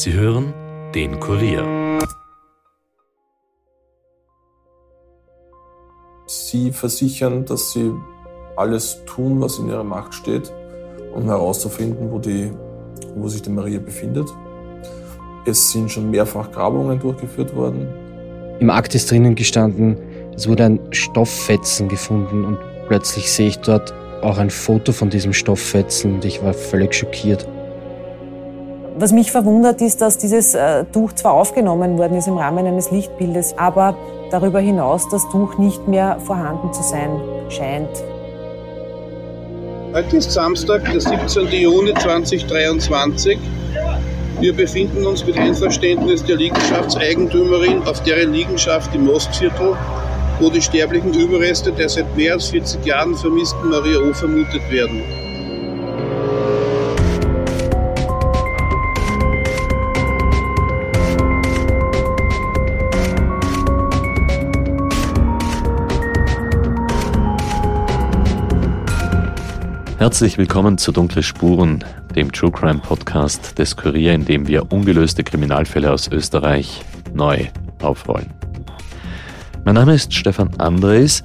Sie hören den Kurier. Sie versichern, dass sie alles tun, was in ihrer Macht steht, um herauszufinden, wo, die, wo sich die Maria befindet. Es sind schon mehrfach Grabungen durchgeführt worden. Im Akt ist drinnen gestanden, es wurde ein Stofffetzen gefunden und plötzlich sehe ich dort auch ein Foto von diesem Stofffetzen und ich war völlig schockiert. Was mich verwundert ist, dass dieses äh, Tuch zwar aufgenommen worden ist im Rahmen eines Lichtbildes, aber darüber hinaus das Tuch nicht mehr vorhanden zu sein scheint. Heute ist Samstag, der 17. Juni 2023. Wir befinden uns mit Einverständnis der Liegenschaftseigentümerin auf deren Liegenschaft im Mostviertel, wo die sterblichen Überreste der seit mehr als 40 Jahren vermissten Maria O. vermutet werden. Herzlich willkommen zu Dunkle Spuren, dem True Crime Podcast des Kurier, in dem wir ungelöste Kriminalfälle aus Österreich neu aufrollen. Mein Name ist Stefan Andres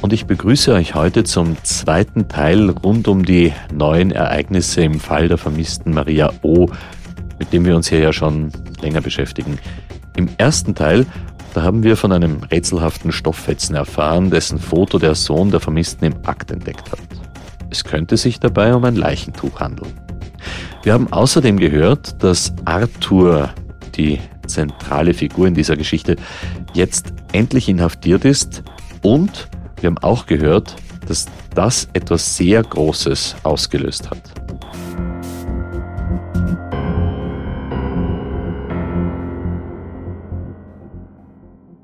und ich begrüße euch heute zum zweiten Teil rund um die neuen Ereignisse im Fall der vermissten Maria O., mit dem wir uns hier ja schon länger beschäftigen. Im ersten Teil da haben wir von einem rätselhaften Stofffetzen erfahren, dessen Foto der Sohn der Vermissten im Akt entdeckt hat. Es könnte sich dabei um ein Leichentuch handeln. Wir haben außerdem gehört, dass Arthur, die zentrale Figur in dieser Geschichte, jetzt endlich inhaftiert ist und wir haben auch gehört, dass das etwas sehr Großes ausgelöst hat.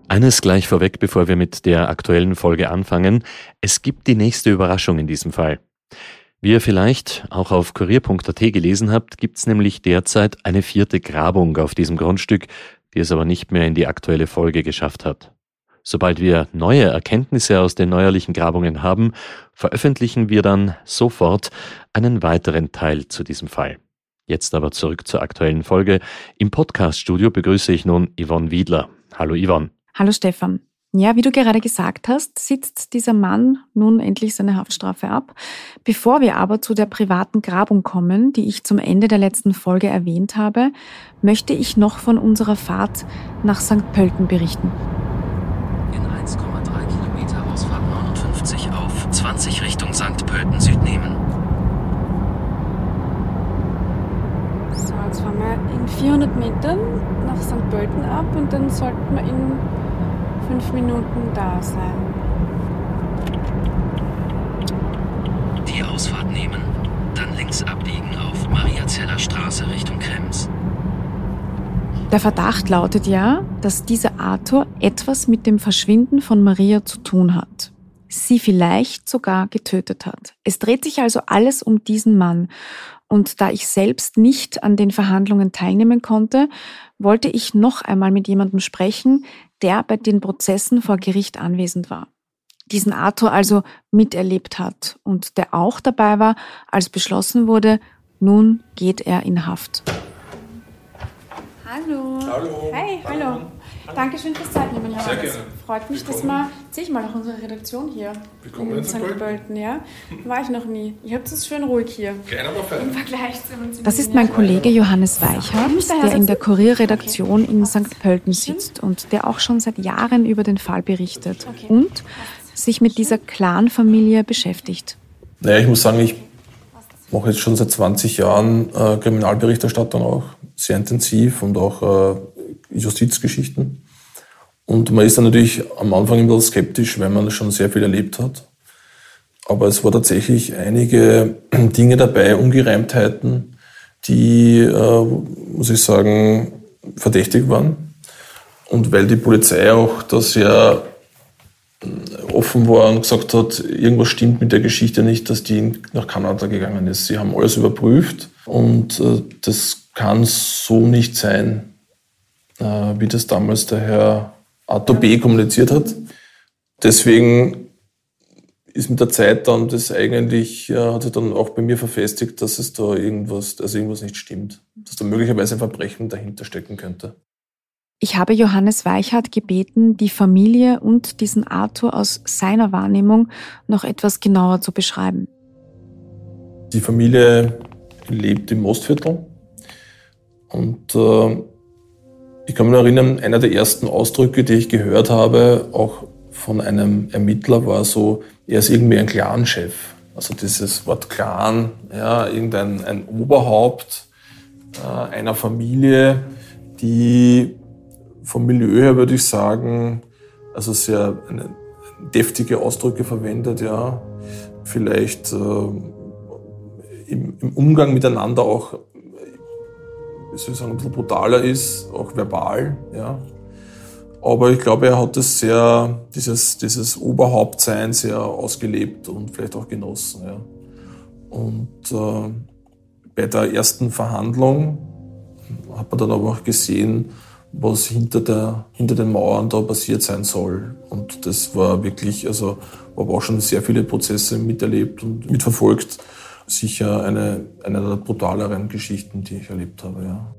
Eines gleich vorweg, bevor wir mit der aktuellen Folge anfangen. Es gibt die nächste Überraschung in diesem Fall. Wie ihr vielleicht auch auf kurier.at gelesen habt, gibt es nämlich derzeit eine vierte Grabung auf diesem Grundstück, die es aber nicht mehr in die aktuelle Folge geschafft hat. Sobald wir neue Erkenntnisse aus den neuerlichen Grabungen haben, veröffentlichen wir dann sofort einen weiteren Teil zu diesem Fall. Jetzt aber zurück zur aktuellen Folge. Im Podcaststudio begrüße ich nun Yvonne Wiedler. Hallo Yvonne. Hallo Stefan. Ja, wie du gerade gesagt hast, sitzt dieser Mann nun endlich seine Haftstrafe ab. Bevor wir aber zu der privaten Grabung kommen, die ich zum Ende der letzten Folge erwähnt habe, möchte ich noch von unserer Fahrt nach St. Pölten berichten. In 1,3 Kilometer Ausfahrt 59 auf 20 Richtung St. Pölten Süd nehmen. So, jetzt fahren wir in 400 Metern nach St. Pölten ab und dann sollten wir in fünf Minuten da sein. Die Ausfahrt nehmen, dann links abbiegen auf Mariazeller Straße Richtung Krems. Der Verdacht lautet ja, dass dieser Arthur etwas mit dem Verschwinden von Maria zu tun hat. Sie vielleicht sogar getötet hat. Es dreht sich also alles um diesen Mann. Und da ich selbst nicht an den Verhandlungen teilnehmen konnte, wollte ich noch einmal mit jemandem sprechen, der bei den Prozessen vor Gericht anwesend war. Diesen Arthur also miterlebt hat und der auch dabei war, als beschlossen wurde, nun geht er in Haft. Hallo. Hallo. Hi, hallo. Dankeschön fürs Zeitnehmen, Herr Sehr gerne. Freut mich, dass Willkommen. man, sehe ich mal nach unserer Redaktion hier Willkommen in St. Pölten. Ja. War ich noch nie. Ihr habt es schön ruhig hier. Klein, aber Im fein. Vergleich zu uns. Das ist mein Kollege Johannes Weichert, der in der? Kurierredaktion in St. Pölten sitzt und der auch schon seit Jahren über den Fall berichtet Okay. und sich mit dieser Clan-Familie beschäftigt. Naja, ich muss sagen, ich mache jetzt schon seit 20 Jahren äh, Kriminalberichterstattung auch, sehr intensiv und auch äh, Justizgeschichten. Und man ist dann natürlich am Anfang ein bisschen skeptisch, weil man schon sehr viel erlebt hat. Aber es war tatsächlich einige Dinge dabei, Ungereimtheiten, die, äh, muss ich sagen, verdächtig waren. Und weil die Polizei auch da sehr offen war und gesagt hat, irgendwas stimmt mit der Geschichte nicht, dass die nach Kanada gegangen ist. Sie haben alles überprüft und äh, das kann so nicht sein, äh, wie das damals der Herr Arthur B. kommuniziert hat. Deswegen ist mit der Zeit dann das eigentlich, äh, hat sich dann auch bei mir verfestigt, dass es da irgendwas, also irgendwas nicht stimmt. Dass da möglicherweise ein Verbrechen dahinter stecken könnte. Ich habe Johannes Weichhardt gebeten, die Familie und diesen Arthur aus seiner Wahrnehmung noch etwas genauer zu beschreiben. Die Familie lebt im Mostviertel und äh, ich kann mich erinnern, einer der ersten Ausdrücke, die ich gehört habe, auch von einem Ermittler, war so, er ist irgendwie ein Clanchef. Also dieses Wort Clan, ja, irgendein ein Oberhaupt äh, einer Familie, die vom Milieu her würde ich sagen, also sehr eine, deftige Ausdrücke verwendet, ja. Vielleicht äh, im, im, Umgang miteinander auch, wie soll ich sagen, ein bisschen brutaler ist, auch verbal, ja. Aber ich glaube, er hat das sehr, dieses, dieses Oberhauptsein sehr ausgelebt und vielleicht auch genossen, ja. Und äh, bei der ersten Verhandlung hat man dann aber auch gesehen, was hinter, der, hinter den Mauern da passiert sein soll. Und das war wirklich, also habe auch schon sehr viele Prozesse miterlebt und mitverfolgt. Sicher eine, eine der brutaleren Geschichten, die ich erlebt habe, ja.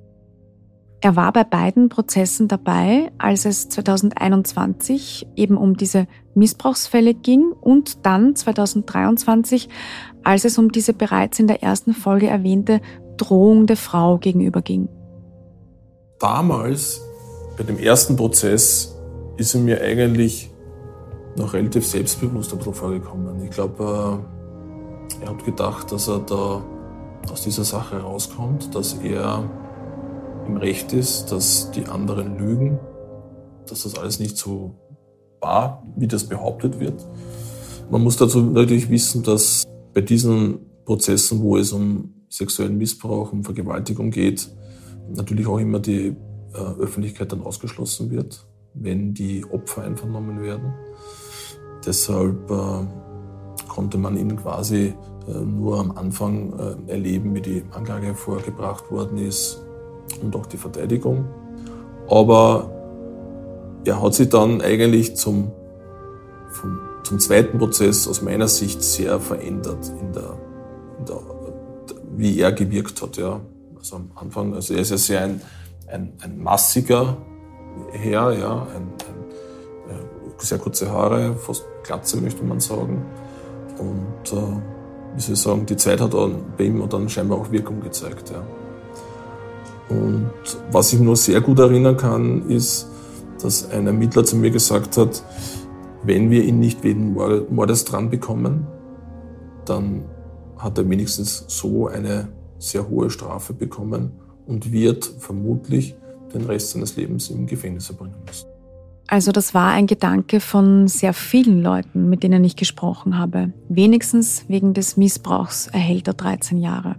Er war bei beiden Prozessen dabei, als es 2021 eben um diese Missbrauchsfälle ging und dann 2023, als es um diese bereits in der ersten Folge erwähnte Drohung der Frau gegenüber ging damals, bei dem ersten Prozess, ist er mir eigentlich noch relativ selbstbewusst ein bisschen vorgekommen. Ich glaube, äh, er hat gedacht, dass er da aus dieser Sache rauskommt, dass er im Recht ist, dass die anderen lügen, dass das alles nicht so war, wie das behauptet wird. Man muss dazu natürlich wissen, dass bei diesen Prozessen, wo es um sexuellen Missbrauch, um Vergewaltigung geht, natürlich auch immer die äh, Öffentlichkeit dann ausgeschlossen wird, wenn die Opfer einvernommen werden. Deshalb äh, konnte man ihn quasi äh, nur am Anfang äh, erleben, wie die Anklage vorgebracht worden ist und auch die Verteidigung. Aber er hat sich dann eigentlich zum, vom, zum zweiten Prozess aus meiner Sicht sehr verändert in der, in der wie er gewirkt hat. Ja. Also am Anfang, also er ist ja sehr ein, ein, ein massiger Herr, ja, ein, ein, äh, sehr kurze Haare, fast Glatze möchte man sagen. Und äh, wie soll ich sagen, die Zeit hat bei ihm dann scheinbar auch Wirkung gezeigt. Ja. Und was ich nur sehr gut erinnern kann, ist, dass ein Ermittler zu mir gesagt hat, wenn wir ihn nicht wegen Mordes dran bekommen, dann hat er wenigstens so eine sehr hohe Strafe bekommen und wird vermutlich den Rest seines Lebens im Gefängnis verbringen müssen. Also das war ein Gedanke von sehr vielen Leuten, mit denen ich gesprochen habe. Wenigstens wegen des Missbrauchs erhält er 13 Jahre.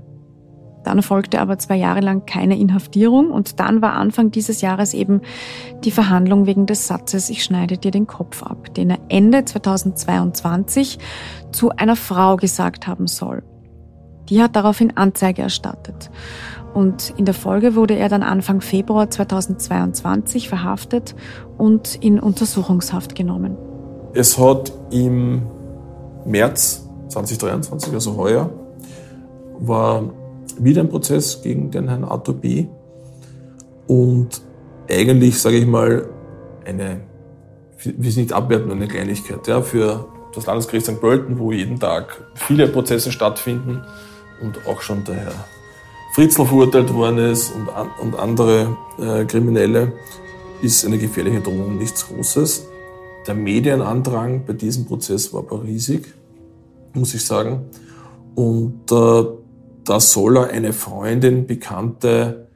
Dann folgte aber zwei Jahre lang keine Inhaftierung und dann war Anfang dieses Jahres eben die Verhandlung wegen des Satzes Ich schneide dir den Kopf ab, den er Ende 2022 zu einer Frau gesagt haben soll. Die hat daraufhin Anzeige erstattet. Und in der Folge wurde er dann Anfang Februar 2022 verhaftet und in Untersuchungshaft genommen. Es hat im März 2023, also heuer, war wieder ein Prozess gegen den Herrn Arthur B. Und eigentlich, sage ich mal, eine, wie es nicht abwerten, eine Kleinigkeit. Ja, für das Landesgericht St. Pölten, wo jeden Tag viele Prozesse stattfinden, und auch schon der Herr Fritzl verurteilt worden ist und, an, und andere äh, Kriminelle, ist eine gefährliche Drohung nichts Großes. Der Medienandrang bei diesem Prozess war aber riesig, muss ich sagen. Und äh, da soll er eine Freundin, Bekannte,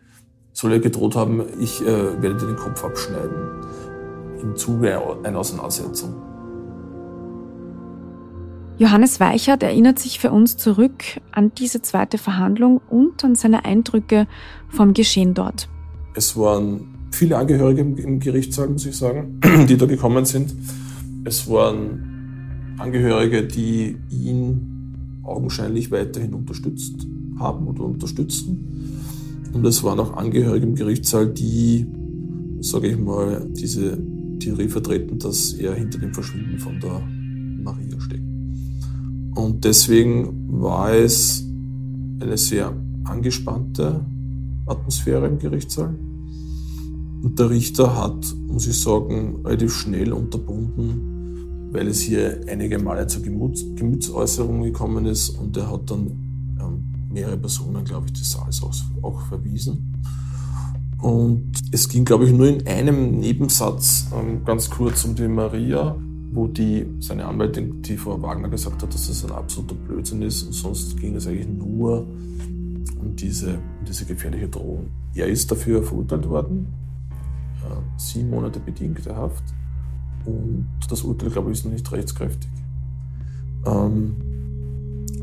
soll er gedroht haben, ich äh, werde dir den Kopf abschneiden im Zuge einer Auseinandersetzung. Johannes Weichert erinnert sich für uns zurück an diese zweite Verhandlung und an seine Eindrücke vom Geschehen dort. Es waren viele Angehörige im Gerichtssaal, muss ich sagen, die da gekommen sind. Es waren Angehörige, die ihn augenscheinlich weiterhin unterstützt haben oder unterstützen. Und es waren auch Angehörige im Gerichtssaal, die, sage ich mal, diese Theorie vertreten, dass er hinter dem Verschwinden von der Maria steckt. Und deswegen war es eine sehr angespannte Atmosphäre im Gerichtssaal. Und der Richter hat, muss ich sagen, relativ schnell unterbunden, weil es hier einige Male zu Gemüts Gemütsäußerungen gekommen ist und er hat dann ähm, mehrere Personen, glaube ich, des Saals auch, auch, verwiesen. Und es ging, glaube ich, nur in einem Nebensatz ähm, ganz kurz um die Maria, wo die, seine Anwältin, die Frau Wagner, gesagt hat, dass das ein absoluter Blödsinn ist. Und sonst ging es eigentlich nur um diese, um diese gefährliche Drohung. Er ist dafür verurteilt worden, äh, sieben Monate bedingte Haft. Und das Urteil, glaube ich, ist noch nicht rechtskräftig. Ähm,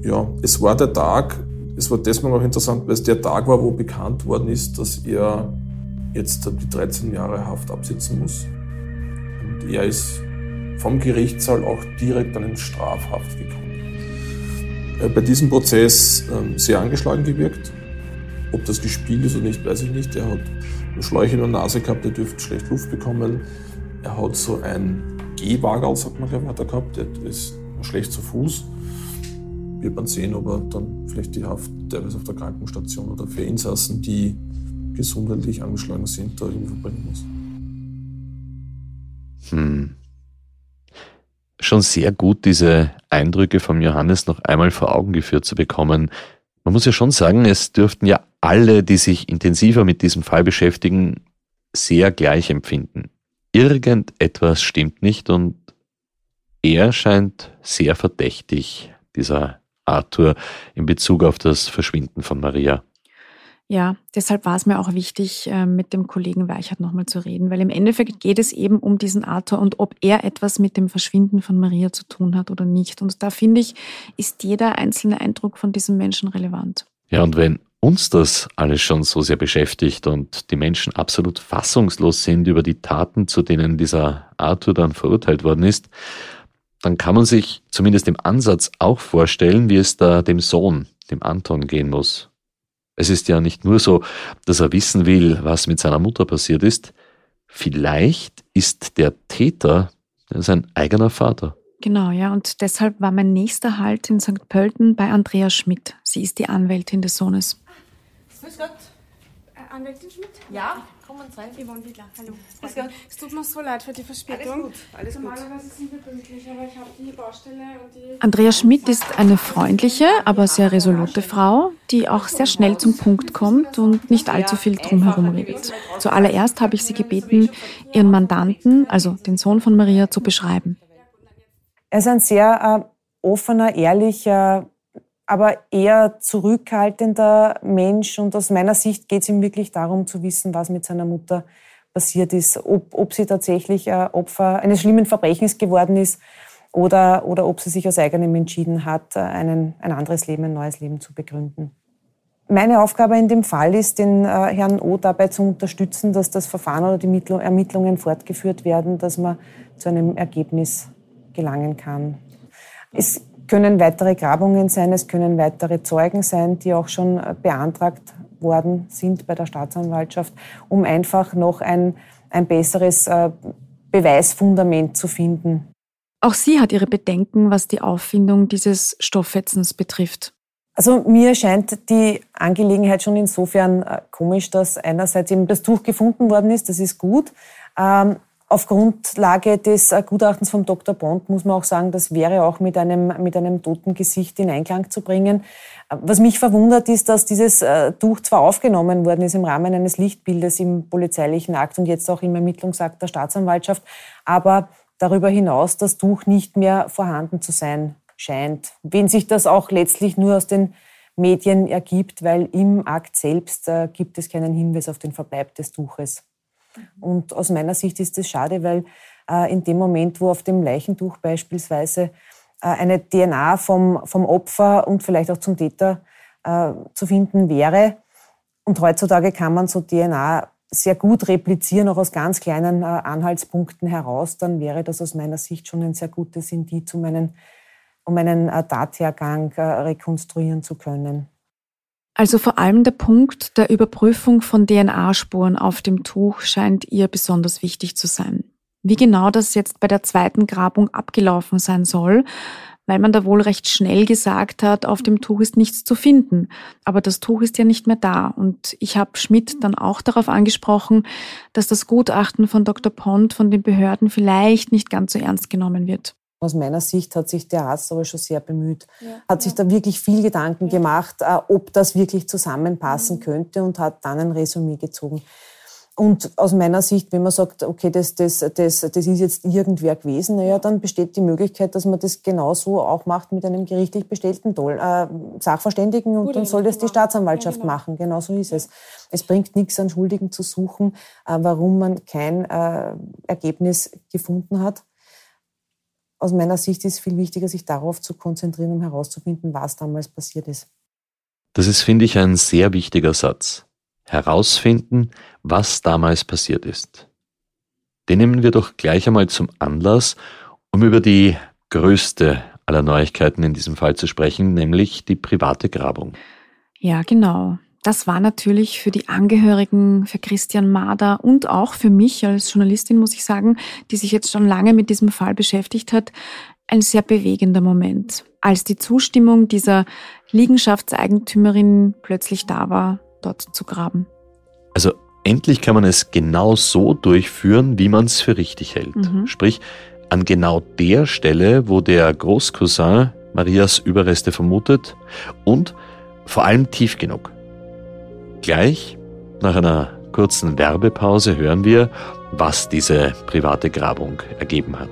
ja, es war der Tag, es war deswegen auch interessant, weil es der Tag war, wo bekannt worden ist, dass er jetzt die 13 Jahre Haft absitzen muss. Und er ist vom Gerichtssaal auch direkt dann in Strafhaft gekommen. Äh, bei diesem Prozess ähm, sehr angeschlagen gewirkt. Ob das gespielt ist oder nicht, weiß ich nicht. Er hat Schläuche in der Nase gehabt, er dürfte schlecht Luft bekommen. Er hat so ein Gehwagel, sagt man, glaube ich, hat er gehabt. Der ist schlecht zu Fuß. Wird man sehen, ob er dann vielleicht die Haft teilweise auf der Krankenstation oder für Insassen, die gesundheitlich angeschlagen sind, da irgendwie verbringen muss. Hm schon sehr gut, diese Eindrücke vom Johannes noch einmal vor Augen geführt zu bekommen. Man muss ja schon sagen, es dürften ja alle, die sich intensiver mit diesem Fall beschäftigen, sehr gleich empfinden. Irgendetwas stimmt nicht und er scheint sehr verdächtig, dieser Arthur, in Bezug auf das Verschwinden von Maria. Ja, deshalb war es mir auch wichtig, äh, mit dem Kollegen Weichert nochmal zu reden, weil im Endeffekt geht es eben um diesen Arthur und ob er etwas mit dem Verschwinden von Maria zu tun hat oder nicht. Und da finde ich, ist jeder einzelne Eindruck von diesem Menschen relevant. Ja, und wenn uns das alles schon so sehr beschäftigt und die Menschen absolut fassungslos sind über die Taten, zu denen dieser Arthur dann verurteilt worden ist, dann kann man sich zumindest im Ansatz auch vorstellen, wie es da dem Sohn, dem Anton, gehen muss. Es ist ja nicht nur so, dass er wissen will, was mit seiner Mutter passiert ist. Vielleicht ist der Täter sein eigener Vater. Genau, ja. Und deshalb war mein nächster Halt in St. Pölten bei Andrea Schmidt. Sie ist die Anwältin des Sohnes. Grüß Gott. Anwältin Schmidt? Ja, kommen rein. Yvonne Wiedler, hallo. Es tut mir so leid für die Verspätung. Alles gut, alles gut. Normalerweise sind wir pünktlich, aber ich habe die Baustelle und die... Andrea Schmidt ist eine freundliche, aber sehr resolute Frau, die auch sehr schnell zum Punkt kommt und nicht allzu viel drumherum redet. Zuallererst habe ich sie gebeten, ihren Mandanten, also den Sohn von Maria, zu beschreiben. Er ist ein sehr äh, offener, ehrlicher, aber eher zurückhaltender Mensch. Und aus meiner Sicht geht es ihm wirklich darum zu wissen, was mit seiner Mutter passiert ist, ob, ob sie tatsächlich äh, Opfer eines schlimmen Verbrechens geworden ist oder, oder ob sie sich aus eigenem entschieden hat, äh, einen, ein anderes Leben, ein neues Leben zu begründen. Meine Aufgabe in dem Fall ist, den äh, Herrn O dabei zu unterstützen, dass das Verfahren oder die Ermittlungen fortgeführt werden, dass man zu einem Ergebnis gelangen kann. Es können weitere Grabungen sein, es können weitere Zeugen sein, die auch schon äh, beantragt worden sind bei der Staatsanwaltschaft, um einfach noch ein, ein besseres äh, Beweisfundament zu finden. Auch sie hat ihre Bedenken, was die Auffindung dieses Stofffetzens betrifft. Also mir scheint die Angelegenheit schon insofern äh, komisch, dass einerseits eben das Tuch gefunden worden ist, das ist gut. Ähm, auf Grundlage des äh, Gutachtens vom Dr. Bond muss man auch sagen, das wäre auch mit einem, mit einem toten Gesicht in Einklang zu bringen. Äh, was mich verwundert ist, dass dieses äh, Tuch zwar aufgenommen worden ist im Rahmen eines Lichtbildes im polizeilichen Akt und jetzt auch im Ermittlungsakt der Staatsanwaltschaft, aber darüber hinaus das Tuch nicht mehr vorhanden zu sein scheint. Wenn sich das auch letztlich nur aus den Medien ergibt, weil im Akt selbst gibt es keinen Hinweis auf den Verbleib des Tuches. Und aus meiner Sicht ist das schade, weil äh, in dem Moment, wo auf dem Leichentuch beispielsweise äh, eine DNA vom, vom Opfer und vielleicht auch zum Täter äh, zu finden wäre, und heutzutage kann man so DNA sehr gut replizieren, auch aus ganz kleinen äh, Anhaltspunkten heraus, dann wäre das aus meiner Sicht schon ein sehr gutes Indiz, um einen, um einen äh, Tathergang äh, rekonstruieren zu können. Also vor allem der Punkt der Überprüfung von DNA-Spuren auf dem Tuch scheint ihr besonders wichtig zu sein. Wie genau das jetzt bei der zweiten Grabung abgelaufen sein soll, weil man da wohl recht schnell gesagt hat, auf dem Tuch ist nichts zu finden. Aber das Tuch ist ja nicht mehr da. Und ich habe Schmidt dann auch darauf angesprochen, dass das Gutachten von Dr. Pond von den Behörden vielleicht nicht ganz so ernst genommen wird. Aus meiner Sicht hat sich der Arzt aber schon sehr bemüht, ja, hat sich da wirklich viel Gedanken ja. gemacht, äh, ob das wirklich zusammenpassen mhm. könnte und hat dann ein Resümee gezogen. Und aus meiner Sicht, wenn man sagt, okay, das, das, das, das ist jetzt irgendwer gewesen, naja, dann besteht die Möglichkeit, dass man das genauso auch macht mit einem gerichtlich bestellten Doll, äh, Sachverständigen und Gut, dann soll das die Staatsanwaltschaft ja, genau. machen. Genau so ist es. Es bringt nichts, einen Schuldigen zu suchen, äh, warum man kein äh, Ergebnis gefunden hat. Aus meiner Sicht ist es viel wichtiger, sich darauf zu konzentrieren, um herauszufinden, was damals passiert ist. Das ist, finde ich, ein sehr wichtiger Satz herausfinden, was damals passiert ist. Den nehmen wir doch gleich einmal zum Anlass, um über die größte aller Neuigkeiten in diesem Fall zu sprechen, nämlich die private Grabung. Ja, genau. Das war natürlich für die Angehörigen, für Christian Mader und auch für mich als Journalistin, muss ich sagen, die sich jetzt schon lange mit diesem Fall beschäftigt hat, ein sehr bewegender Moment, als die Zustimmung dieser Liegenschaftseigentümerin plötzlich da war, dort zu graben. Also endlich kann man es genau so durchführen, wie man es für richtig hält. Mhm. Sprich, an genau der Stelle, wo der Großcousin Marias Überreste vermutet und vor allem tief genug. Gleich nach einer kurzen Werbepause hören wir, was diese private Grabung ergeben hat.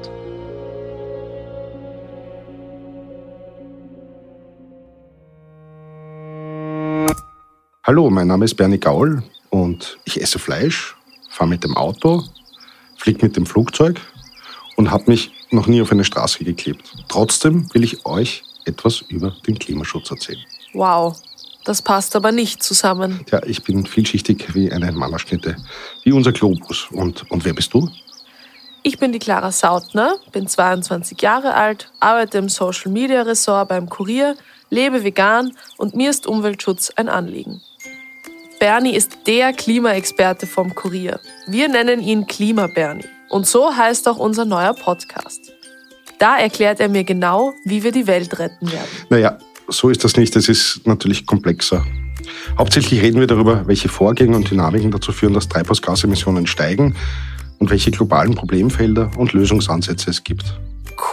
Hallo, mein Name ist Bernie Gaul und ich esse Fleisch, fahre mit dem Auto, fliege mit dem Flugzeug und habe mich noch nie auf eine Straße geklebt. Trotzdem will ich euch etwas über den Klimaschutz erzählen. Wow, das passt aber nicht zusammen. Ja, ich bin vielschichtig wie eine Mannerschnitte, wie unser Globus. Und, und wer bist du? Ich bin die Clara Sautner, bin 22 Jahre alt, arbeite im Social Media Ressort beim Kurier, lebe vegan und mir ist Umweltschutz ein Anliegen. Bernie ist der Klimaexperte vom Kurier. Wir nennen ihn Klima Bernie. Und so heißt auch unser neuer Podcast. Da erklärt er mir genau, wie wir die Welt retten werden. Naja, so ist das nicht. Es ist natürlich komplexer. Hauptsächlich reden wir darüber, welche Vorgänge und Dynamiken dazu führen, dass Treibhausgasemissionen steigen und welche globalen Problemfelder und Lösungsansätze es gibt.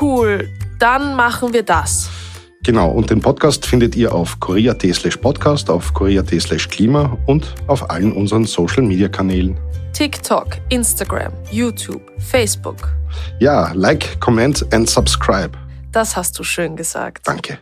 Cool, dann machen wir das. Genau, und den Podcast findet ihr auf korea.at slash podcast, auf korea.at slash klima und auf allen unseren Social-Media-Kanälen. TikTok, Instagram, YouTube, Facebook. Ja, like, comment and subscribe. Das hast du schön gesagt. Danke.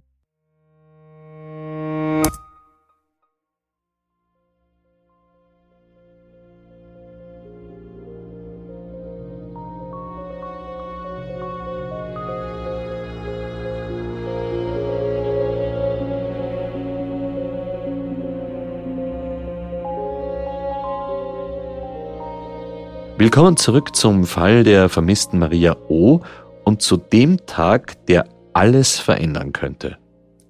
Willkommen zurück zum Fall der vermissten Maria O. und zu dem Tag, der alles verändern könnte.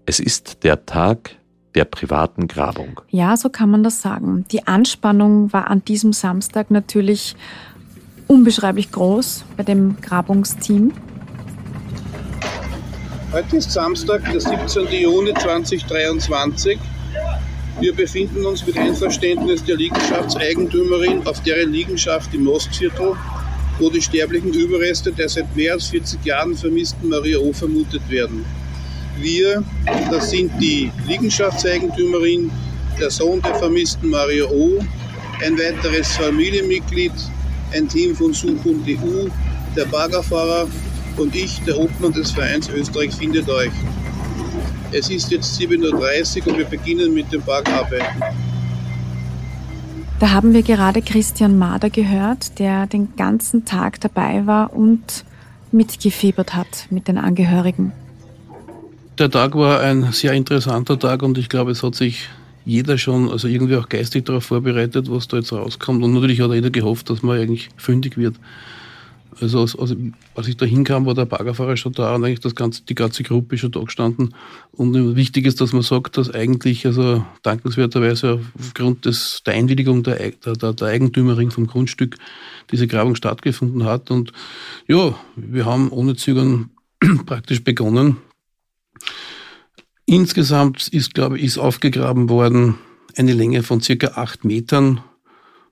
Es ist der Tag der privaten Grabung. Ja, so kann man das sagen. Die Anspannung war an diesem Samstag natürlich unbeschreiblich groß bei dem Grabungsteam. Heute ist Samstag, der 17. Juni 2023. Wir befinden uns mit Einverständnis der Liegenschaftseigentümerin auf deren Liegenschaft im Mostviertel, wo die sterblichen Überreste der seit mehr als 40 Jahren vermissten Maria O. vermutet werden. Wir, das sind die Liegenschaftseigentümerin, der Sohn der vermissten Maria O., ein weiteres Familienmitglied, ein Team von Suchum.eu, der Baggerfahrer und ich, der Obmann des Vereins Österreich findet euch. Es ist jetzt 7.30 Uhr und wir beginnen mit den Bergarbeiten. Da haben wir gerade Christian Mader gehört, der den ganzen Tag dabei war und mitgefiebert hat mit den Angehörigen. Der Tag war ein sehr interessanter Tag und ich glaube, es hat sich jeder schon, also irgendwie auch geistig darauf vorbereitet, was da jetzt rauskommt. Und natürlich hat jeder gehofft, dass man eigentlich fündig wird. Also als, als, als ich da hinkam, war der Baggerfahrer schon da und eigentlich das ganze, die ganze Gruppe schon da gestanden. Und wichtig ist, dass man sagt, dass eigentlich, also dankenswerterweise aufgrund des, der Einwilligung der, der, der Eigentümerin vom Grundstück diese Grabung stattgefunden hat. Und ja, wir haben ohne Zögern praktisch begonnen. Insgesamt ist, glaube ich, ist aufgegraben worden eine Länge von circa acht Metern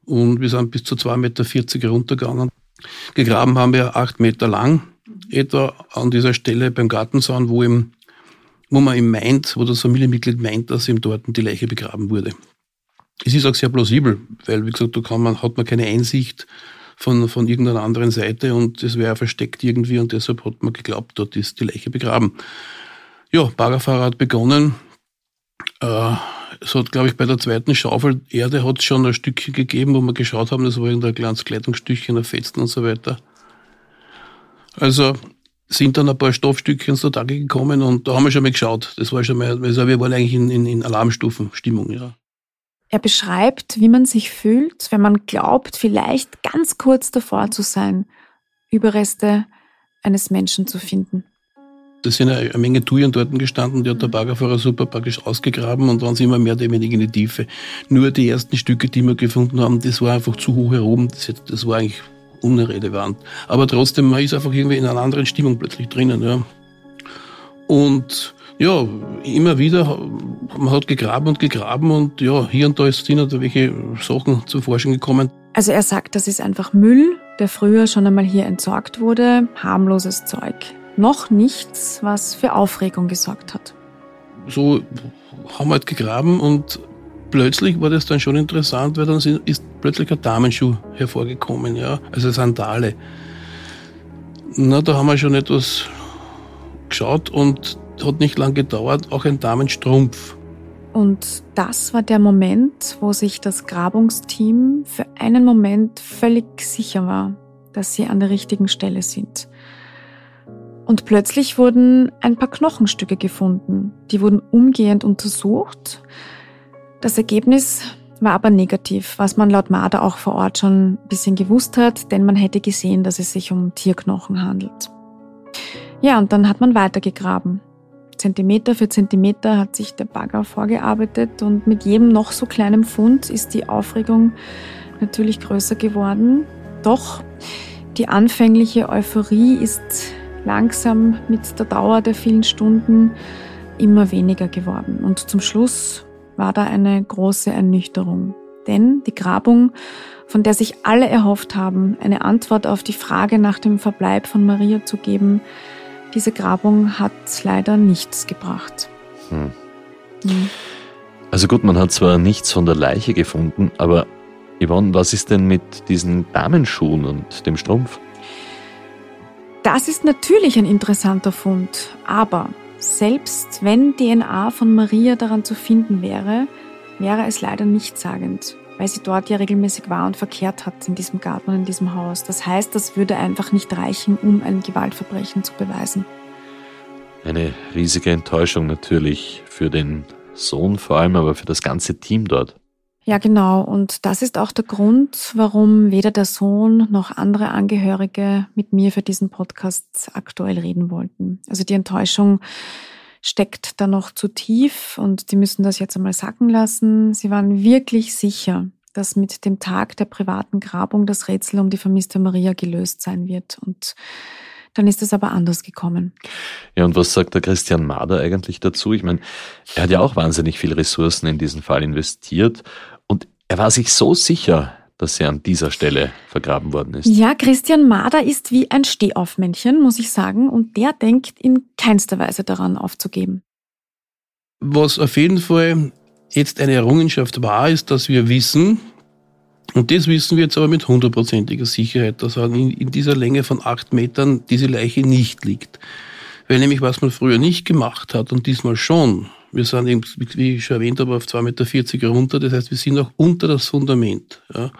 und wir sind bis zu 2,40 Meter runtergegangen. Gegraben haben wir acht Meter lang, etwa an dieser Stelle beim Gartenzaun, wo, im, wo man ihm meint, wo das Familienmitglied meint, dass ihm dort die Leiche begraben wurde. Es ist auch sehr plausibel, weil, wie gesagt, da kann man, hat man keine Einsicht von, von irgendeiner anderen Seite und es wäre versteckt irgendwie und deshalb hat man geglaubt, dort ist die Leiche begraben. Ja, Baggerfahrer hat begonnen. Äh, es hat, glaube ich, bei der zweiten Schaufel Erde hat es schon ein Stückchen gegeben, wo wir geschaut haben, das war irgendein kleines Kleidungsstückchen, ein Fetzen und so weiter. Also sind dann ein paar Stoffstückchen zutage gekommen und da haben wir schon mal geschaut. Das war schon mal, also wir waren eigentlich in, in, in Alarmstufenstimmung, ja. Er beschreibt, wie man sich fühlt, wenn man glaubt, vielleicht ganz kurz davor zu sein, Überreste eines Menschen zu finden. Da sind eine Menge Thujen dort gestanden, die hat der Baggerfahrer super praktisch ausgegraben und dann sind wir mehr oder weniger in die Tiefe. Nur die ersten Stücke, die wir gefunden haben, das war einfach zu hoch heroben, das, das war eigentlich unrelevant. Aber trotzdem, man ist einfach irgendwie in einer anderen Stimmung plötzlich drinnen. Ja. Und ja, immer wieder, man hat gegraben und gegraben und ja, hier und da sind halt welche Sachen zum Vorschein gekommen. Also er sagt, das ist einfach Müll, der früher schon einmal hier entsorgt wurde, harmloses Zeug. Noch nichts, was für Aufregung gesorgt hat. So haben wir halt gegraben und plötzlich war das dann schon interessant, weil dann ist plötzlich ein Damenschuh hervorgekommen, ja, also Sandale. Na, da haben wir schon etwas geschaut und hat nicht lang gedauert, auch ein Damenstrumpf. Und das war der Moment, wo sich das Grabungsteam für einen Moment völlig sicher war, dass sie an der richtigen Stelle sind. Und plötzlich wurden ein paar Knochenstücke gefunden. Die wurden umgehend untersucht. Das Ergebnis war aber negativ, was man laut Marder auch vor Ort schon ein bisschen gewusst hat, denn man hätte gesehen, dass es sich um Tierknochen handelt. Ja, und dann hat man weitergegraben. Zentimeter für Zentimeter hat sich der Bagger vorgearbeitet und mit jedem noch so kleinen Fund ist die Aufregung natürlich größer geworden. Doch die anfängliche Euphorie ist langsam mit der Dauer der vielen Stunden immer weniger geworden. Und zum Schluss war da eine große Ernüchterung. Denn die Grabung, von der sich alle erhofft haben, eine Antwort auf die Frage nach dem Verbleib von Maria zu geben, diese Grabung hat leider nichts gebracht. Hm. Hm. Also gut, man hat zwar nichts von der Leiche gefunden, aber Yvonne, was ist denn mit diesen Damenschuhen und dem Strumpf? Das ist natürlich ein interessanter Fund, aber selbst wenn DNA von Maria daran zu finden wäre, wäre es leider nichtssagend weil sie dort ja regelmäßig war und verkehrt hat in diesem Garten und in diesem Haus. Das heißt, das würde einfach nicht reichen, um ein Gewaltverbrechen zu beweisen. Eine riesige Enttäuschung natürlich für den Sohn vor allem, aber für das ganze Team dort. Ja, genau. Und das ist auch der Grund, warum weder der Sohn noch andere Angehörige mit mir für diesen Podcast aktuell reden wollten. Also die Enttäuschung steckt da noch zu tief und die müssen das jetzt einmal sacken lassen. Sie waren wirklich sicher, dass mit dem Tag der privaten Grabung das Rätsel um die vermisste Maria gelöst sein wird. Und dann ist es aber anders gekommen. Ja, und was sagt der Christian Mader eigentlich dazu? Ich meine, er hat ja auch wahnsinnig viel Ressourcen in diesen Fall investiert er war sich so sicher, dass er an dieser Stelle vergraben worden ist. Ja, Christian Mader ist wie ein Stehaufmännchen, muss ich sagen, und der denkt in keinster Weise daran aufzugeben. Was auf jeden Fall jetzt eine Errungenschaft war, ist, dass wir wissen, und das wissen wir jetzt aber mit hundertprozentiger Sicherheit, dass in, in dieser Länge von acht Metern diese Leiche nicht liegt. Weil nämlich, was man früher nicht gemacht hat und diesmal schon, wir sind, eben, wie ich schon erwähnt habe, auf 2,40 Meter runter. Das heißt, wir sind noch unter das Fundament. Ja.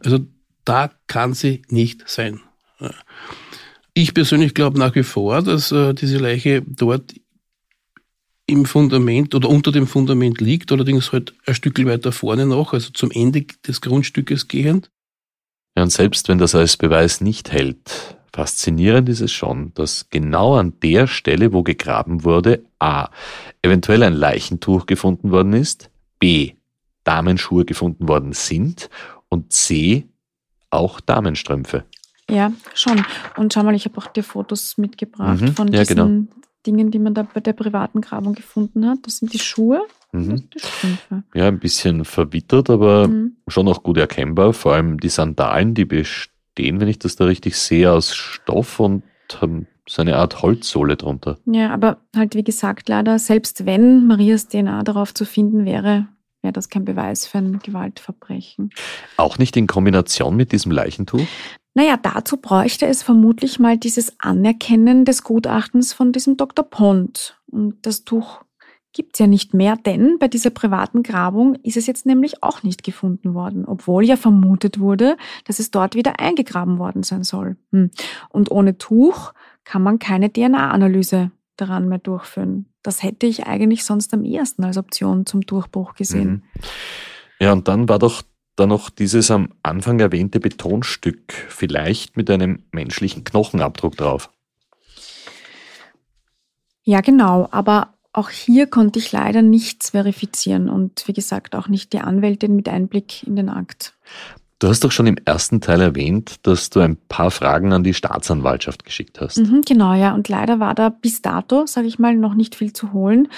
Also da kann sie nicht sein. Ja. Ich persönlich glaube nach wie vor, dass äh, diese Leiche dort im Fundament oder unter dem Fundament liegt, allerdings halt ein Stück weiter vorne noch, also zum Ende des Grundstückes gehend. Ja, und selbst wenn das als Beweis nicht hält, Faszinierend ist es schon, dass genau an der Stelle, wo gegraben wurde, a. eventuell ein Leichentuch gefunden worden ist, b. Damenschuhe gefunden worden sind und c. auch Damenstrümpfe. Ja, schon. Und schau mal, ich habe auch dir Fotos mitgebracht mhm, von ja, diesen, genau. Dingen, die man da bei der privaten Grabung gefunden hat. Das sind die Schuhe Mhm. und die Strümpfe. Ja, ein bisschen verwittert, aber Mhm. schon noch gut erkennbar. Vor allem die Sandalen, die bestehen, wenn ich das da richtig sehe, aus Stoff und haben so eine Art Holzsohle drunter. Ja, aber halt wie gesagt, leider, selbst wenn Marias DNA darauf zu finden wäre, wäre das kein Beweis für ein Gewaltverbrechen. Auch nicht in Kombination mit diesem Leichentuch? Naja, dazu bräuchte es vermutlich mal dieses Anerkennen des Gutachtens von diesem Dr. Pont. Und das Tuch gibt's ja nicht mehr, denn bei dieser privaten Grabung ist es jetzt nämlich auch nicht gefunden worden, obwohl ja vermutet wurde, dass es dort wieder eingegraben worden sein soll. Hm. Und ohne Tuch kann man keine DNA-Analyse daran mehr durchführen. Das hätte ich eigentlich sonst am ehesten als Option zum Durchbruch gesehen. Mhm. Ja, und dann war doch da noch dieses am Anfang erwähnte Betonstück, vielleicht mit einem menschlichen Knochenabdruck drauf. Ja, genau. Aber auch hier konnte ich leider nichts verifizieren und wie gesagt auch nicht die Anwältin mit Einblick in den Akt. Du hast doch schon im ersten Teil erwähnt, dass du ein paar Fragen an die Staatsanwaltschaft geschickt hast. Mhm, genau, ja. Und leider war da bis dato, sage ich mal, noch nicht viel zu holen.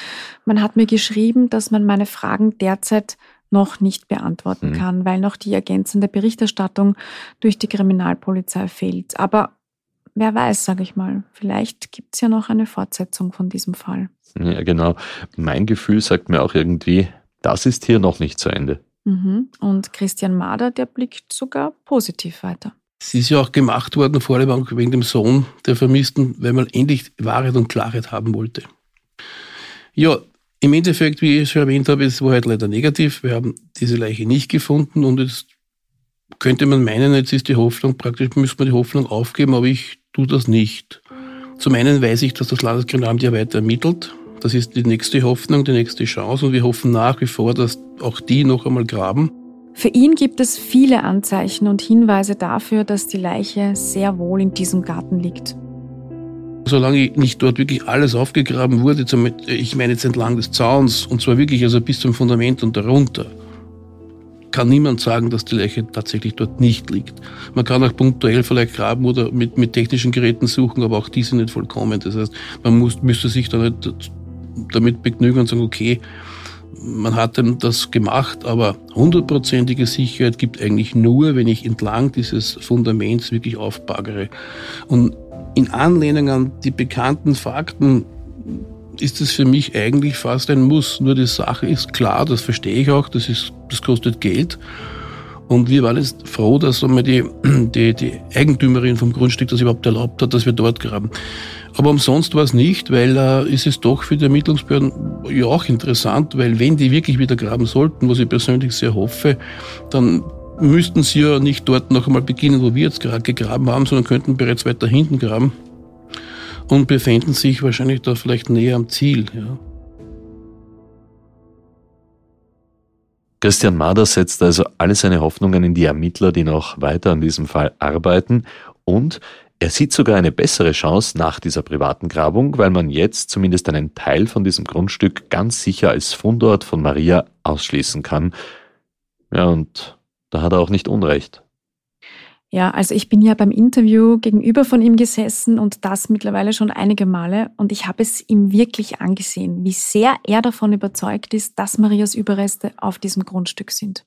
Man hat mir geschrieben, dass man meine Fragen derzeit noch nicht beantworten Mhm. kann, weil noch die ergänzende Berichterstattung durch die Kriminalpolizei fehlt. Aber wer weiß, sage ich mal, vielleicht gibt's ja noch eine Fortsetzung von diesem Fall. Ja, genau. Mein Gefühl sagt mir auch irgendwie, das ist hier noch nicht zu Ende. Mhm. Und Christian Mader, der blickt sogar positiv weiter. Es ist ja auch gemacht worden, vor allem auch wegen dem Sohn der Vermissten, weil man endlich Wahrheit und Klarheit haben wollte. Ja, im Endeffekt, wie ich schon erwähnt habe, es war halt leider negativ. Wir haben diese Leiche nicht gefunden und jetzt könnte man meinen, jetzt ist die Hoffnung, praktisch müssen wir die Hoffnung aufgeben, aber ich tue das nicht. Zum einen weiß ich, dass das Landeskriminalamt ja weiter ermittelt. Das ist die nächste Hoffnung, die nächste Chance und wir hoffen nach wie vor, dass auch die noch einmal graben. Für ihn gibt es viele Anzeichen und Hinweise dafür, dass die Leiche sehr wohl in diesem Garten liegt. Solange nicht dort wirklich alles aufgegraben wurde, ich meine jetzt entlang des Zauns, und zwar wirklich also bis zum Fundament und darunter, kann niemand sagen, dass die Leiche tatsächlich dort nicht liegt. Man kann auch punktuell vielleicht graben oder mit, mit technischen Geräten suchen, aber auch die sind nicht vollkommen. Das heißt, man muss, müsste sich dann nicht damit begnügen und sagen, okay, man hat dann das gemacht, aber hundertprozentige Sicherheit gibt eigentlich nur, wenn ich entlang dieses Fundaments wirklich aufbaggere. Und in Anlehnung an die bekannten Fakten ist es für mich eigentlich fast ein Muss. Nur die Sache ist klar, das verstehe ich auch, das, ist, das kostet Geld. Und wir waren jetzt froh, dass einmal die, die, die Eigentümerin vom Grundstück das überhaupt erlaubt hat, dass wir dort graben. Aber umsonst war es nicht, weil äh, ist es doch für die Ermittlungsbehörden ja auch interessant, weil wenn die wirklich wieder graben sollten, was ich persönlich sehr hoffe, dann müssten sie ja nicht dort noch einmal beginnen, wo wir jetzt gerade gegraben haben, sondern könnten bereits weiter hinten graben und befänden sich wahrscheinlich da vielleicht näher am Ziel. Ja. Christian Mader setzt also alle seine Hoffnungen in die Ermittler, die noch weiter an diesem Fall arbeiten und er sieht sogar eine bessere Chance nach dieser privaten Grabung, weil man jetzt zumindest einen Teil von diesem Grundstück ganz sicher als Fundort von Maria ausschließen kann. Ja, und da hat er auch nicht Unrecht. Ja, also ich bin ja beim Interview gegenüber von ihm gesessen und das mittlerweile schon einige Male und ich habe es ihm wirklich angesehen, wie sehr er davon überzeugt ist, dass Marias Überreste auf diesem Grundstück sind.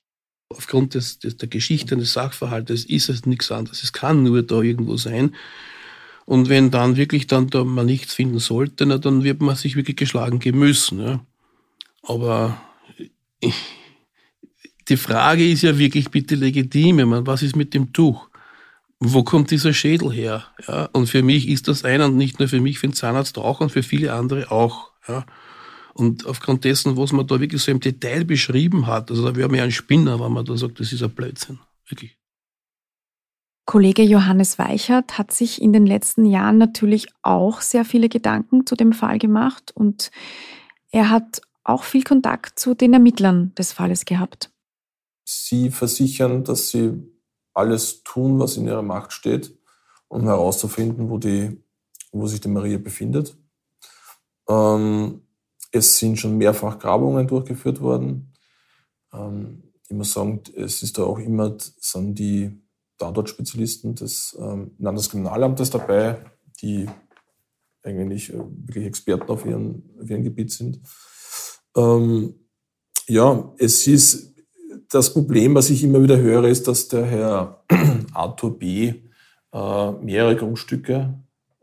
Aufgrund des, des, der Geschichte des Sachverhaltes ist es nichts anderes. Es kann nur da irgendwo sein. Und wenn dann wirklich dann da man nichts finden sollte, na, dann wird man sich wirklich geschlagen geben müssen. Ja. Aber ich, die Frage ist ja wirklich bitte legitim. Meine, was ist mit dem Tuch? Wo kommt dieser Schädel her? Ja, und für mich ist das einer und nicht nur für mich, für den Zahnarzt auch und für viele andere auch. Ja. Und aufgrund dessen, was man da wirklich so im Detail beschrieben hat, also da wäre mir ein Spinner, wenn man da sagt, das ist ein Blödsinn. Wirklich. Kollege Johannes Weichert hat sich in den letzten Jahren natürlich auch sehr viele Gedanken zu dem Fall gemacht und er hat auch viel Kontakt zu den Ermittlern des Falles gehabt. Sie versichern, dass sie alles tun, was in ihrer Macht steht, um herauszufinden, wo, die, wo sich die Maria befindet. Ähm, es sind schon mehrfach Grabungen durchgeführt worden. Ähm, ich muss sagen, es ist da auch immer sind die Tatortspezialisten des ähm, Landeskriminalamtes dabei, die eigentlich wirklich Experten auf auf ihrem Gebiet sind. Ähm, ja, es ist das Problem, was ich immer wieder höre, ist, dass der Herr Arthur B. Äh, mehrere Grundstücke,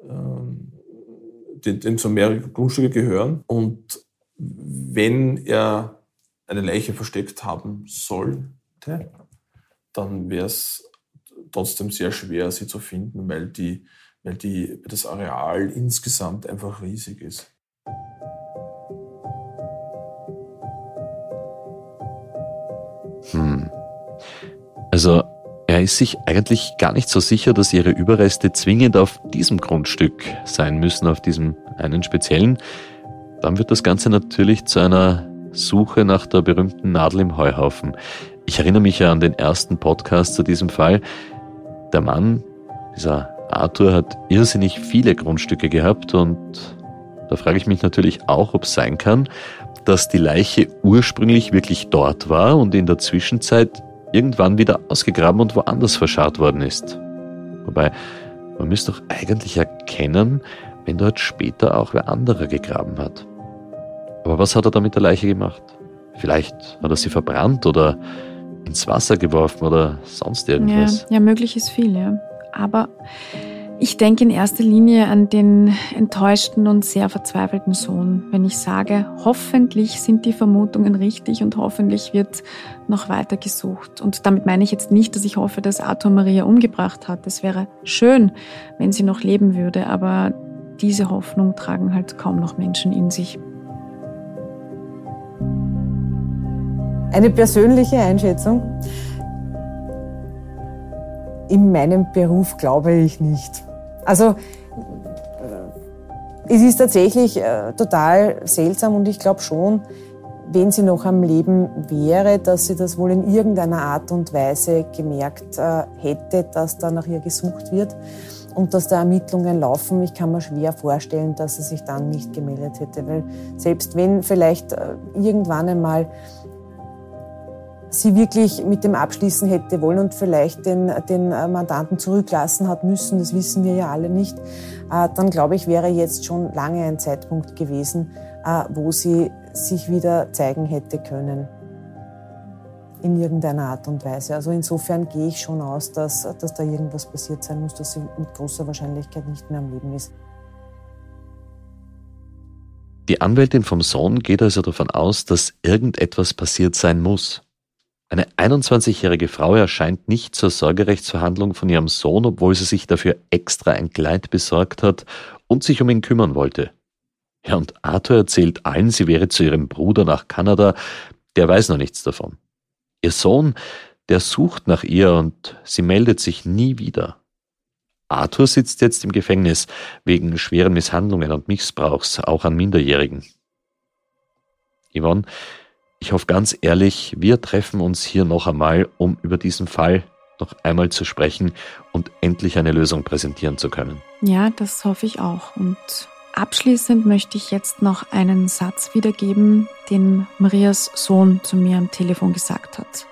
äh, dem so mehrere Grundstücke gehören. Und wenn er eine Leiche versteckt haben sollte, dann wäre es trotzdem sehr schwer, sie zu finden, weil, die, weil die, das Areal insgesamt einfach riesig ist. Also er ist sich eigentlich gar nicht so sicher, dass ihre Überreste zwingend auf diesem Grundstück sein müssen, auf diesem einen speziellen. Dann wird das Ganze natürlich zu einer Suche nach der berühmten Nadel im Heuhaufen. Ich erinnere mich ja an den ersten Podcast zu diesem Fall. Der Mann, dieser Arthur, hat irrsinnig viele Grundstücke gehabt und da frage ich mich natürlich auch, ob es sein kann, dass die Leiche ursprünglich wirklich dort war und in der Zwischenzeit irgendwann wieder ausgegraben und woanders verscharrt worden ist. Wobei, man müsste doch eigentlich erkennen, wenn dort später auch wer anderer gegraben hat. Aber was hat er da mit der Leiche gemacht? Vielleicht hat er sie verbrannt oder ins Wasser geworfen oder sonst irgendwas. Ja, ja möglich ist viel, ja. Aber ich denke in erster Linie an den enttäuschten und sehr verzweifelten Sohn, wenn ich sage, hoffentlich sind die Vermutungen richtig und hoffentlich wird noch weiter gesucht. Und damit meine ich jetzt nicht, dass ich hoffe, dass Arthur Maria umgebracht hat. Es wäre schön, wenn sie noch leben würde, aber diese Hoffnung tragen halt kaum noch Menschen in sich. Eine persönliche Einschätzung. In meinem Beruf glaube ich nicht. Also äh, es ist tatsächlich äh, total seltsam und ich glaube schon, wenn sie noch am Leben wäre, dass sie das wohl in irgendeiner Art und Weise gemerkt äh, hätte, dass da nach ihr gesucht wird und dass da Ermittlungen laufen. Ich kann mir schwer vorstellen, dass sie sich dann nicht gemeldet hätte, weil selbst wenn vielleicht äh, irgendwann einmal sie wirklich mit dem abschließen hätte wollen und vielleicht den, den äh, Mandanten zurücklassen hat müssen, das wissen wir ja alle nicht, äh, dann glaube ich, wäre jetzt schon lange ein Zeitpunkt gewesen, äh, wo sie sich wieder zeigen hätte können. In irgendeiner Art und Weise. Also insofern gehe ich schon aus, dass, dass da irgendwas passiert sein muss, dass sie mit großer Wahrscheinlichkeit nicht mehr am Leben ist. Die Anwältin vom Sohn geht also davon aus, dass irgendetwas passiert sein muss. Eine 21-jährige Frau erscheint nicht zur Sorgerechtsverhandlung von ihrem Sohn, obwohl sie sich dafür extra ein Kleid besorgt hat und sich um ihn kümmern wollte. Ja, und Arthur erzählt allen, sie wäre zu ihrem Bruder nach Kanada, der weiß noch nichts davon. Ihr Sohn, der sucht nach ihr und sie meldet sich nie wieder. Arthur sitzt jetzt im Gefängnis wegen schweren Misshandlungen und Missbrauchs, auch an Minderjährigen. Yvonne, ich hoffe ganz ehrlich, wir treffen uns hier noch einmal, um über diesen Fall noch einmal zu sprechen und endlich eine Lösung präsentieren zu können. Ja, das hoffe ich auch. Und abschließend möchte ich jetzt noch einen Satz wiedergeben, den Marias Sohn zu mir am Telefon gesagt hat.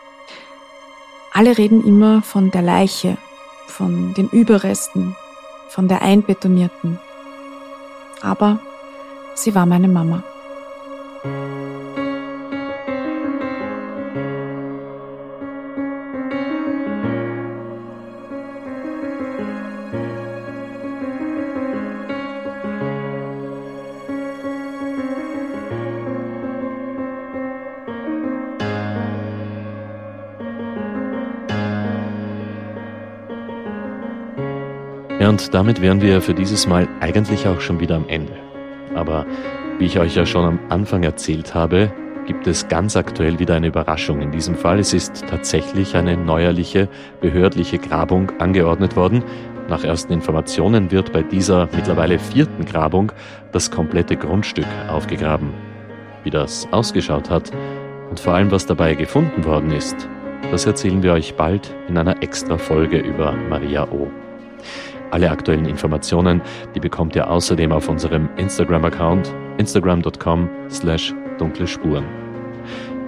Alle reden immer von der Leiche, von den Überresten, von der Einbetonierten. Aber sie war meine Mama. Ja, und damit wären wir für dieses Mal eigentlich auch schon wieder am Ende. Aber wie ich euch ja schon am Anfang erzählt habe, gibt es ganz aktuell wieder eine Überraschung. In diesem Fall es ist tatsächlich eine neuerliche behördliche Grabung angeordnet worden. Nach ersten Informationen wird bei dieser mittlerweile vierten Grabung das komplette Grundstück aufgegraben. Wie das ausgeschaut hat und vor allem was dabei gefunden worden ist, das erzählen wir euch bald in einer extra Folge über Maria O. Alle aktuellen Informationen, die bekommt ihr außerdem auf unserem Instagram-Account instagram.com slash dunkle Spuren.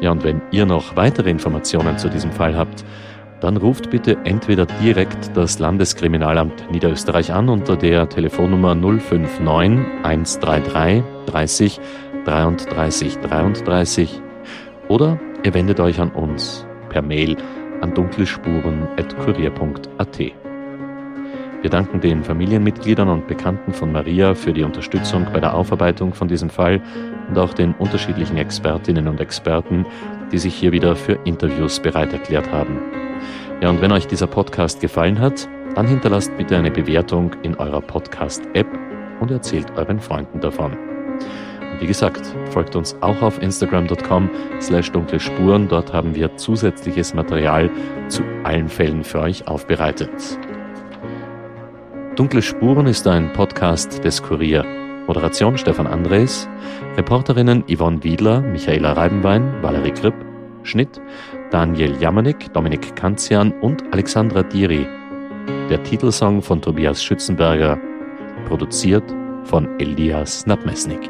Ja, und wenn ihr noch weitere Informationen zu diesem Fall habt dann ruft bitte entweder direkt das Landeskriminalamt Niederösterreich an unter der Telefonnummer 059 133 30 33 33 oder ihr wendet euch an uns per Mail an dunklespuren.kurier.at. Wir danken den Familienmitgliedern und Bekannten von Maria für die Unterstützung bei der Aufarbeitung von diesem Fall und auch den unterschiedlichen Expertinnen und Experten, die sich hier wieder für Interviews bereit erklärt haben. Ja, und wenn euch dieser Podcast gefallen hat, dann hinterlasst bitte eine Bewertung in eurer Podcast-App und erzählt euren Freunden davon. Und wie gesagt, folgt uns auch auf instagram.com slash dunkle Spuren. Dort haben wir zusätzliches Material zu allen Fällen für euch aufbereitet. Dunkle Spuren ist ein Podcast des Kurier. Moderation Stefan Andres, Reporterinnen Yvonne Wiedler, Michaela Reibenwein, Valerie Kripp, Schnitt Daniel Jamanik, Dominik Kanzian und Alexandra Diri. Der Titelsong von Tobias Schützenberger, produziert von Elias Nabmesnik.